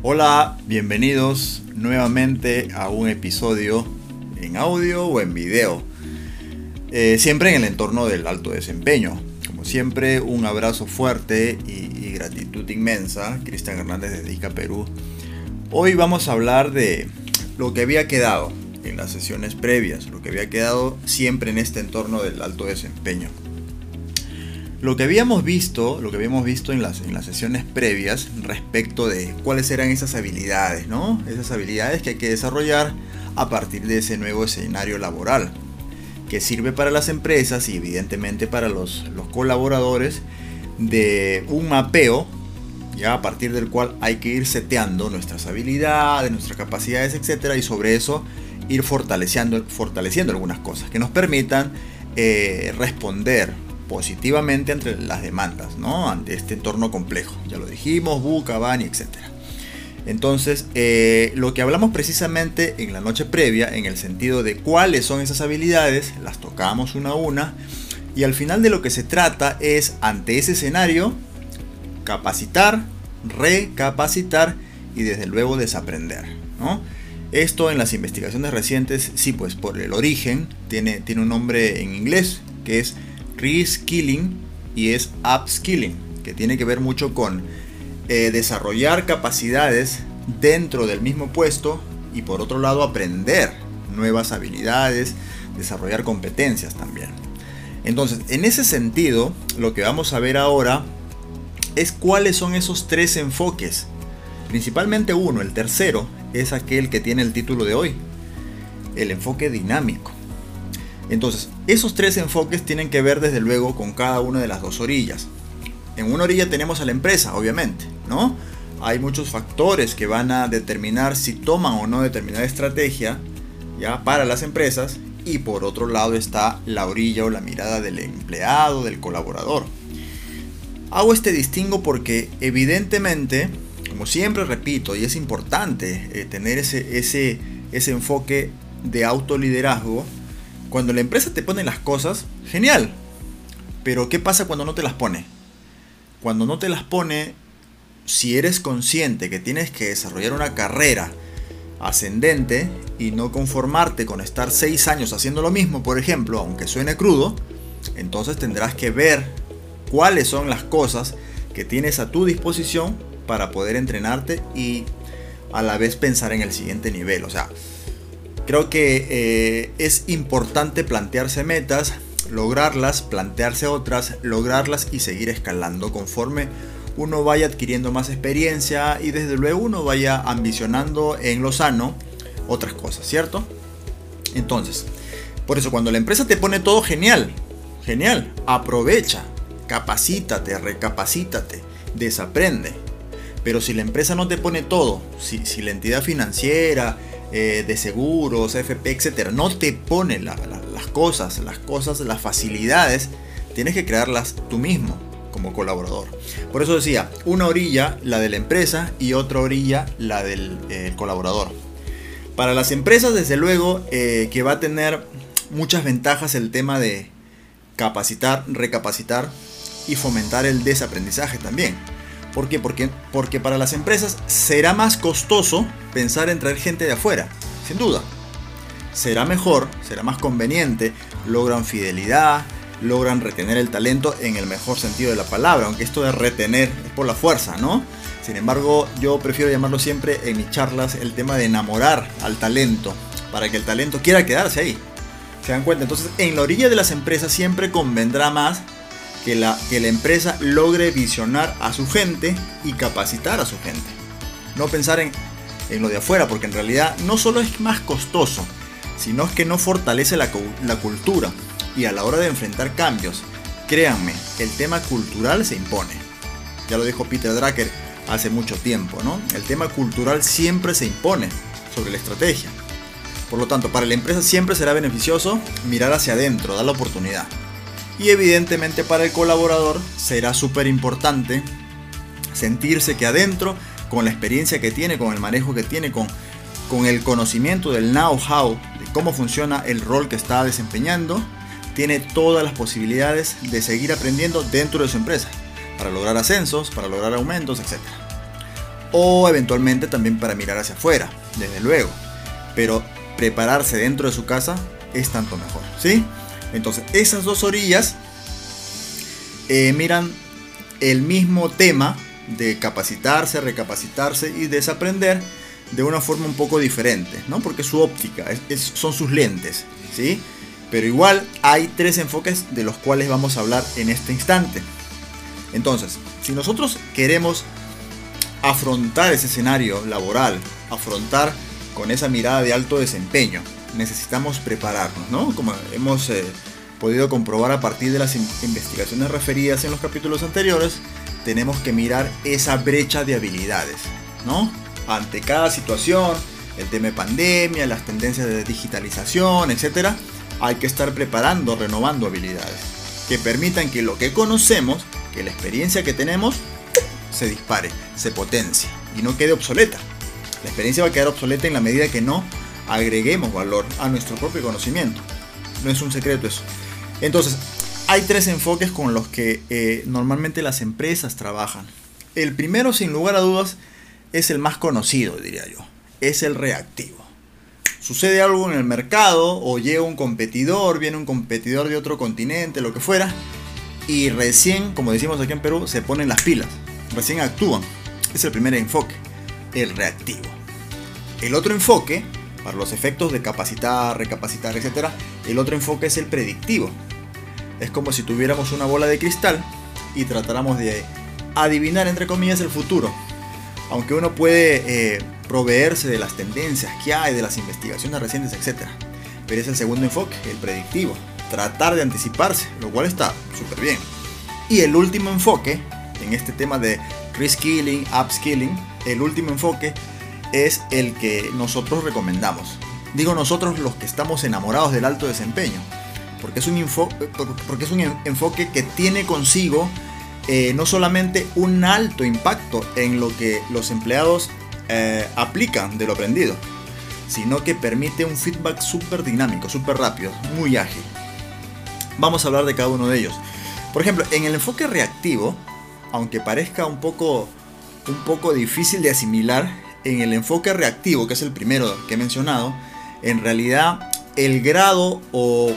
Hola, bienvenidos nuevamente a un episodio en audio o en video. Eh, siempre en el entorno del alto desempeño. Como siempre, un abrazo fuerte y, y gratitud inmensa. Cristian Hernández de Dica Perú. Hoy vamos a hablar de lo que había quedado en las sesiones previas, lo que había quedado siempre en este entorno del alto desempeño. Lo que habíamos visto, lo que habíamos visto en las, en las sesiones previas respecto de cuáles eran esas habilidades, ¿no? Esas habilidades que hay que desarrollar a partir de ese nuevo escenario laboral, que sirve para las empresas y evidentemente para los, los colaboradores de un mapeo, ya a partir del cual hay que ir seteando nuestras habilidades, nuestras capacidades, etcétera, y sobre eso ir fortaleciendo, fortaleciendo algunas cosas que nos permitan eh, responder positivamente entre las demandas, ¿no? Ante este entorno complejo. Ya lo dijimos, Buca, Bani, etc. Entonces, eh, lo que hablamos precisamente en la noche previa, en el sentido de cuáles son esas habilidades, las tocamos una a una, y al final de lo que se trata es, ante ese escenario, capacitar, recapacitar y desde luego desaprender, ¿no? Esto en las investigaciones recientes, sí, pues por el origen, tiene, tiene un nombre en inglés que es reskilling y es upskilling, que tiene que ver mucho con eh, desarrollar capacidades dentro del mismo puesto y por otro lado aprender nuevas habilidades, desarrollar competencias también. Entonces, en ese sentido, lo que vamos a ver ahora es cuáles son esos tres enfoques. Principalmente uno, el tercero, es aquel que tiene el título de hoy, el enfoque dinámico. Entonces, esos tres enfoques tienen que ver desde luego con cada una de las dos orillas. En una orilla tenemos a la empresa, obviamente, ¿no? Hay muchos factores que van a determinar si toman o no determinada estrategia ya para las empresas y por otro lado está la orilla o la mirada del empleado, del colaborador. Hago este distingo porque evidentemente, como siempre repito, y es importante eh, tener ese, ese, ese enfoque de autoliderazgo, cuando la empresa te pone las cosas, genial. Pero ¿qué pasa cuando no te las pone? Cuando no te las pone, si eres consciente que tienes que desarrollar una carrera ascendente y no conformarte con estar seis años haciendo lo mismo, por ejemplo, aunque suene crudo, entonces tendrás que ver cuáles son las cosas que tienes a tu disposición para poder entrenarte y a la vez pensar en el siguiente nivel. O sea, Creo que eh, es importante plantearse metas, lograrlas, plantearse otras, lograrlas y seguir escalando conforme uno vaya adquiriendo más experiencia y desde luego uno vaya ambicionando en lo sano otras cosas, ¿cierto? Entonces, por eso cuando la empresa te pone todo genial, genial, aprovecha, capacítate, recapacítate, desaprende. Pero si la empresa no te pone todo, si, si la entidad financiera, eh, de seguros, FP, etcétera, no te pone las cosas, las cosas, las facilidades, tienes que crearlas tú mismo como colaborador. Por eso decía, una orilla la de la empresa y otra orilla la del eh, colaborador. Para las empresas, desde luego, eh, que va a tener muchas ventajas el tema de capacitar, recapacitar y fomentar el desaprendizaje también. ¿Por qué? Porque, porque para las empresas será más costoso pensar en traer gente de afuera, sin duda. Será mejor, será más conveniente, logran fidelidad, logran retener el talento en el mejor sentido de la palabra, aunque esto de retener es por la fuerza, ¿no? Sin embargo, yo prefiero llamarlo siempre en mis charlas el tema de enamorar al talento, para que el talento quiera quedarse ahí. ¿Se dan cuenta? Entonces, en la orilla de las empresas siempre convendrá más que la, que la empresa logre visionar a su gente y capacitar a su gente. No pensar en, en lo de afuera, porque en realidad no solo es más costoso, sino es que no fortalece la, la cultura. Y a la hora de enfrentar cambios, créanme, el tema cultural se impone. Ya lo dijo Peter Drucker hace mucho tiempo, ¿no? El tema cultural siempre se impone sobre la estrategia. Por lo tanto, para la empresa siempre será beneficioso mirar hacia adentro, dar la oportunidad. Y evidentemente para el colaborador será súper importante sentirse que adentro, con la experiencia que tiene, con el manejo que tiene, con, con el conocimiento del know-how de cómo funciona el rol que está desempeñando, tiene todas las posibilidades de seguir aprendiendo dentro de su empresa, para lograr ascensos, para lograr aumentos, etc. o eventualmente también para mirar hacia afuera, desde luego. Pero prepararse dentro de su casa es tanto mejor, ¿sí? Entonces, esas dos orillas eh, miran el mismo tema de capacitarse, recapacitarse y desaprender de una forma un poco diferente, ¿no? Porque su óptica son sus lentes, ¿sí? Pero igual hay tres enfoques de los cuales vamos a hablar en este instante. Entonces, si nosotros queremos afrontar ese escenario laboral, afrontar con esa mirada de alto desempeño, necesitamos prepararnos, ¿no? Como hemos eh, podido comprobar a partir de las investigaciones referidas en los capítulos anteriores, tenemos que mirar esa brecha de habilidades, ¿no? Ante cada situación, el tema de pandemia, las tendencias de digitalización, etc., hay que estar preparando, renovando habilidades que permitan que lo que conocemos, que la experiencia que tenemos, se dispare, se potencie y no quede obsoleta. La experiencia va a quedar obsoleta en la medida que no agreguemos valor a nuestro propio conocimiento. No es un secreto eso. Entonces, hay tres enfoques con los que eh, normalmente las empresas trabajan. El primero, sin lugar a dudas, es el más conocido, diría yo. Es el reactivo. Sucede algo en el mercado o llega un competidor, viene un competidor de otro continente, lo que fuera, y recién, como decimos aquí en Perú, se ponen las pilas, recién actúan. Es el primer enfoque, el reactivo. El otro enfoque, para los efectos de capacitar, recapacitar, etc., el otro enfoque es el predictivo. Es como si tuviéramos una bola de cristal y tratáramos de adivinar, entre comillas, el futuro. Aunque uno puede eh, proveerse de las tendencias que hay, de las investigaciones recientes, etc. Pero es el segundo enfoque, el predictivo. Tratar de anticiparse, lo cual está súper bien. Y el último enfoque, en este tema de reskilling, upskilling, el último enfoque es el que nosotros recomendamos. Digo nosotros los que estamos enamorados del alto desempeño porque es un, porque es un enfoque que tiene consigo eh, no solamente un alto impacto en lo que los empleados eh, aplican de lo aprendido, sino que permite un feedback súper dinámico, súper rápido, muy ágil. Vamos a hablar de cada uno de ellos. Por ejemplo, en el enfoque reactivo, aunque parezca un poco, un poco difícil de asimilar, en el enfoque reactivo, que es el primero que he mencionado, en realidad el grado o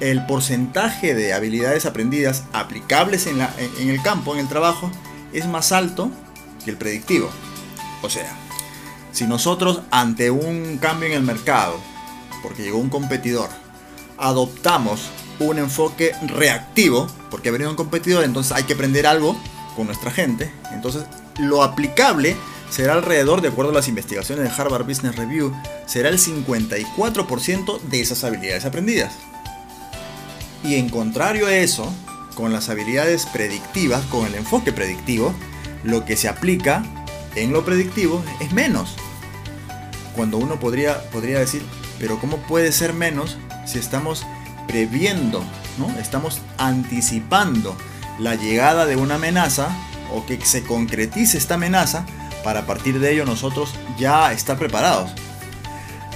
el porcentaje de habilidades aprendidas aplicables en, el campo, en el trabajo, es más alto que el predictivo. O sea, si nosotros ante un cambio en el mercado, porque llegó un competidor, adoptamos un enfoque reactivo, porque ha venido un competidor, entonces hay que aprender algo con nuestra gente, entonces lo aplicable será alrededor, de acuerdo a las investigaciones de Harvard Business Review, será el 54% de esas habilidades aprendidas. Y en contrario a eso, con las habilidades predictivas, con el enfoque predictivo, lo que se aplica en lo predictivo es menos. Cuando uno podría, podría decir, pero ¿cómo puede ser menos si estamos previendo, ¿no? estamos anticipando la llegada de una amenaza o que se concretice esta amenaza para partir de ello nosotros ya estar preparados?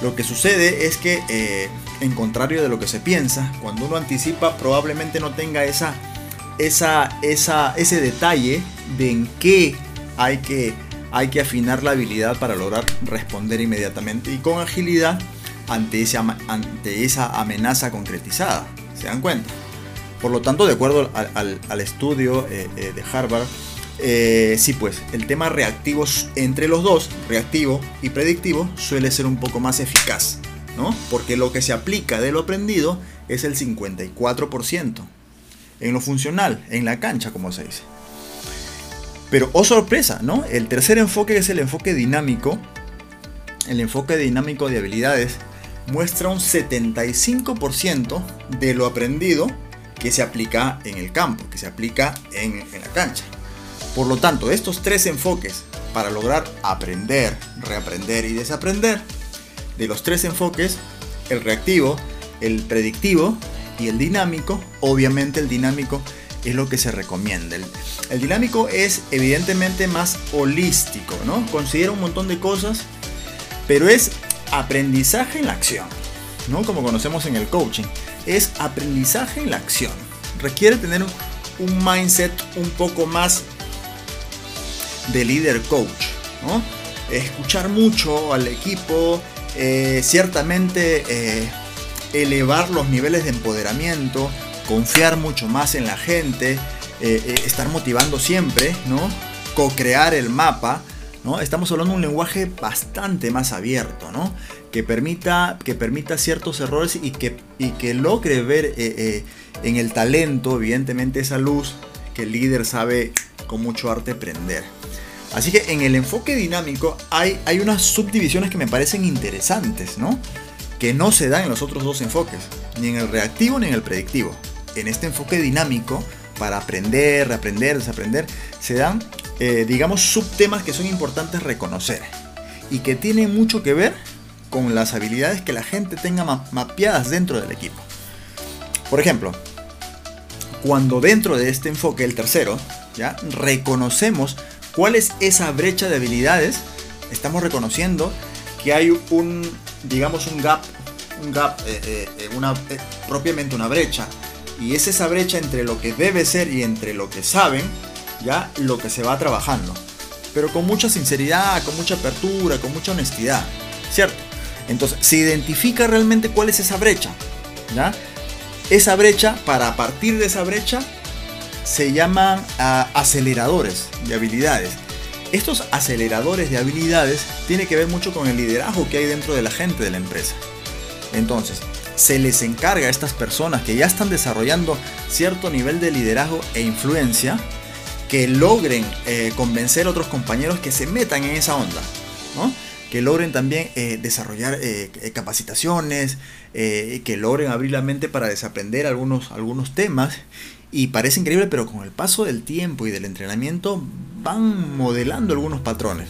Lo que sucede es que eh, en contrario de lo que se piensa, cuando uno anticipa probablemente no tenga esa, esa, esa, ese detalle de en qué hay que, hay que afinar la habilidad para lograr responder inmediatamente y con agilidad ante, ante esa amenaza concretizada. ¿Se dan cuenta? Por lo tanto, de acuerdo al, estudio eh, eh, de Harvard, eh, sí, pues el tema reactivo entre los dos, reactivo y predictivo, suele ser un poco más eficaz. Porque lo que se aplica de lo aprendido es el 54%. En lo funcional, en la cancha, como se dice. Pero, oh sorpresa, ¿no? El tercer enfoque es el enfoque dinámico. El enfoque dinámico de habilidades muestra un 75% de lo aprendido que se aplica en el campo, que se aplica en la cancha. Por lo tanto, estos tres enfoques para lograr aprender, reaprender y desaprender de los tres enfoques, el reactivo, el predictivo y el dinámico, obviamente el dinámico es lo que se recomienda. El, dinámico es evidentemente más holístico, ¿no? Considera un montón de cosas, pero es aprendizaje en la acción, ¿no? Como conocemos en el coaching. Es aprendizaje en la acción. Requiere tener un mindset un poco más de líder coach, Escuchar mucho al equipo, eh, ciertamente eh, elevar los niveles de empoderamiento, confiar mucho más en la gente, eh, estar motivando siempre, ¿no? Co-crear el mapa, ¿no? Estamos hablando de un lenguaje bastante más abierto, ¿no? Que permita, que permita ciertos errores y que, y que logre ver en el talento, evidentemente, esa luz que el líder sabe con mucho arte prender. Así que en el enfoque dinámico hay, hay unas subdivisiones que me parecen interesantes, ¿no? Que no se dan en los otros dos enfoques, ni en el reactivo ni en el predictivo. En este enfoque dinámico, para aprender, reaprender, desaprender, se dan, eh, digamos, subtemas que son importantes reconocer y que tienen mucho que ver con las habilidades que la gente tenga mapeadas dentro del equipo. Por ejemplo, cuando dentro de este enfoque, el tercero, ya reconocemos ¿Cuál es esa brecha de habilidades? Estamos reconociendo que hay un, digamos, un gap, un gap, eh, eh, eh, una, propiamente una brecha. Y es esa brecha entre lo que debe ser y entre lo que saben, ya lo que se va trabajando. Pero con mucha sinceridad, con mucha apertura, con mucha honestidad, ¿cierto? Entonces, se identifica realmente cuál es esa brecha, ¿ya? Esa brecha, para partir de esa brecha, se llaman ah, aceleradores de habilidades. Estos aceleradores de habilidades tienen que ver mucho con el liderazgo que hay dentro de la gente de la empresa. Entonces, se les encarga a estas personas que ya están desarrollando cierto nivel de liderazgo e influencia que logren eh, convencer a otros compañeros que se metan en esa onda, que logren también eh, desarrollar eh, capacitaciones, que logren abrir la mente para desaprender algunos, algunos temas y parece increíble, pero con el paso del tiempo y del entrenamiento van modelando algunos patrones.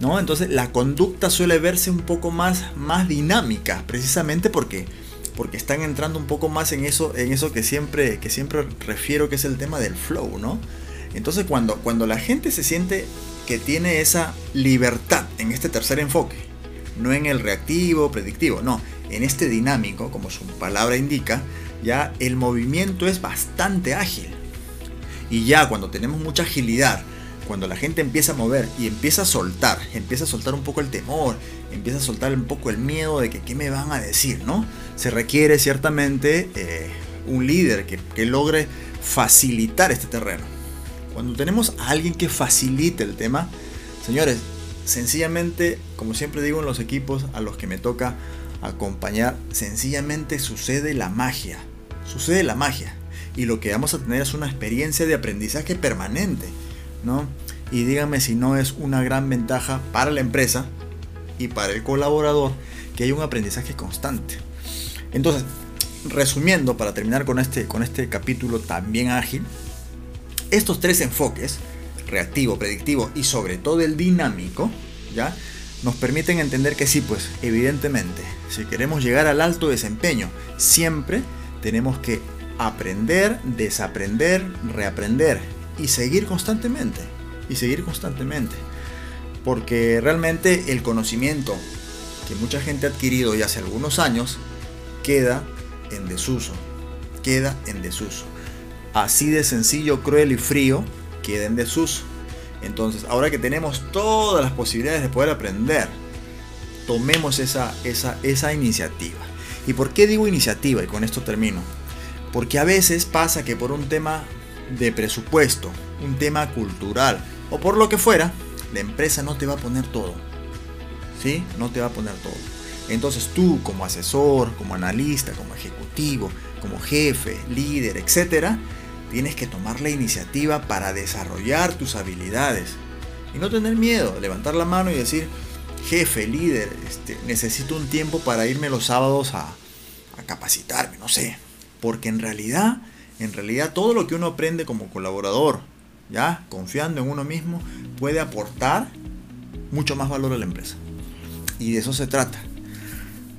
¿no? Entonces la conducta suele verse un poco más, más dinámica, precisamente porque, porque están entrando un poco más en eso, en eso que, siempre, que siempre refiero que es el tema del flow. ¿no? Entonces cuando, cuando la gente se siente que tiene esa libertad en este tercer enfoque, no en el reactivo, predictivo, no, en este dinámico, como su palabra indica, ya el movimiento es bastante ágil. Y ya cuando tenemos mucha agilidad, cuando la gente empieza a mover y empieza a soltar, empieza a soltar un poco el temor, empieza a soltar un poco el miedo de que qué me van a decir, ¿no? Se requiere ciertamente eh, un líder que, que logre facilitar este terreno. Cuando tenemos a alguien que facilite el tema, señores, sencillamente, como siempre digo en los equipos a los que me toca acompañar, sencillamente sucede la magia sucede la magia. Y lo que vamos a tener es una experiencia de aprendizaje permanente, ¿no? Y díganme si no es una gran ventaja para la empresa y para el colaborador que hay un aprendizaje constante. Entonces, resumiendo, para terminar con este, con este capítulo también ágil, estos tres enfoques, reactivo, predictivo y sobre todo el dinámico, ¿ya? Nos permiten entender que sí, pues evidentemente, si queremos llegar al alto desempeño, siempre tenemos que aprender, desaprender, reaprender y seguir constantemente. Y seguir constantemente. Porque realmente el conocimiento que mucha gente ha adquirido ya hace algunos años queda en desuso. Queda en desuso. Así de sencillo, cruel y frío, queda en desuso. Entonces, ahora que tenemos todas las posibilidades de poder aprender, tomemos esa, esa, esa iniciativa. ¿Y por qué digo iniciativa? Y con esto termino. Porque a veces pasa que por un tema de presupuesto, un tema cultural o por lo que fuera, la empresa no te va a poner todo. ¿Sí? No te va a poner todo. Entonces tú como asesor, como analista, como ejecutivo, como jefe, líder, etc., tienes que tomar la iniciativa para desarrollar tus habilidades. Y no tener miedo, levantar la mano y decir, jefe, líder, este, necesito un tiempo para irme los sábados a, capacitarme, no sé. Porque en realidad, en realidad todo lo que uno aprende como colaborador, ya confiando en uno mismo, puede aportar mucho más valor a la empresa. Y de eso se trata.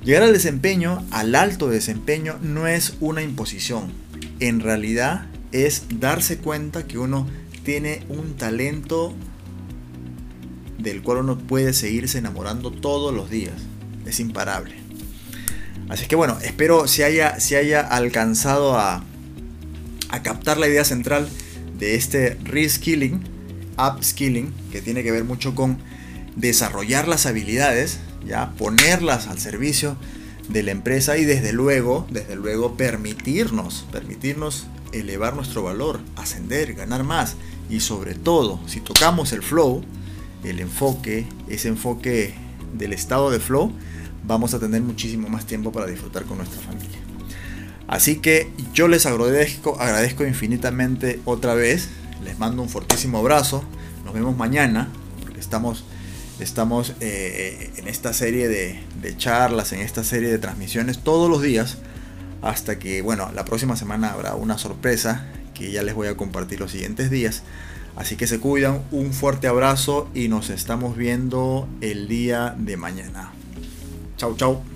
Llegar al desempeño, al alto desempeño, no es una imposición. En realidad es darse cuenta que uno tiene un talento del cual uno puede seguirse enamorando todos los días. Es imparable. Así que bueno, espero se haya, se haya alcanzado a, captar la idea central de este reskilling upskilling, que tiene que ver mucho con desarrollar las habilidades, ya ponerlas al servicio de la empresa y desde luego, desde luego permitirnos, permitirnos elevar nuestro valor, ascender, ganar más y sobre todo, si tocamos el flow, el enfoque, ese enfoque del estado de flow, vamos a tener muchísimo más tiempo para disfrutar con nuestra familia. Así que yo les agradezco, agradezco infinitamente otra vez, les mando un fortísimo abrazo, nos vemos mañana, porque estamos, estamos eh, en esta serie de, de charlas, en esta serie de transmisiones todos los días, hasta que, bueno, la próxima semana habrá una sorpresa que ya les voy a compartir los siguientes días. Así que se cuidan, un fuerte abrazo y nos estamos viendo el día de mañana. Chau, chau.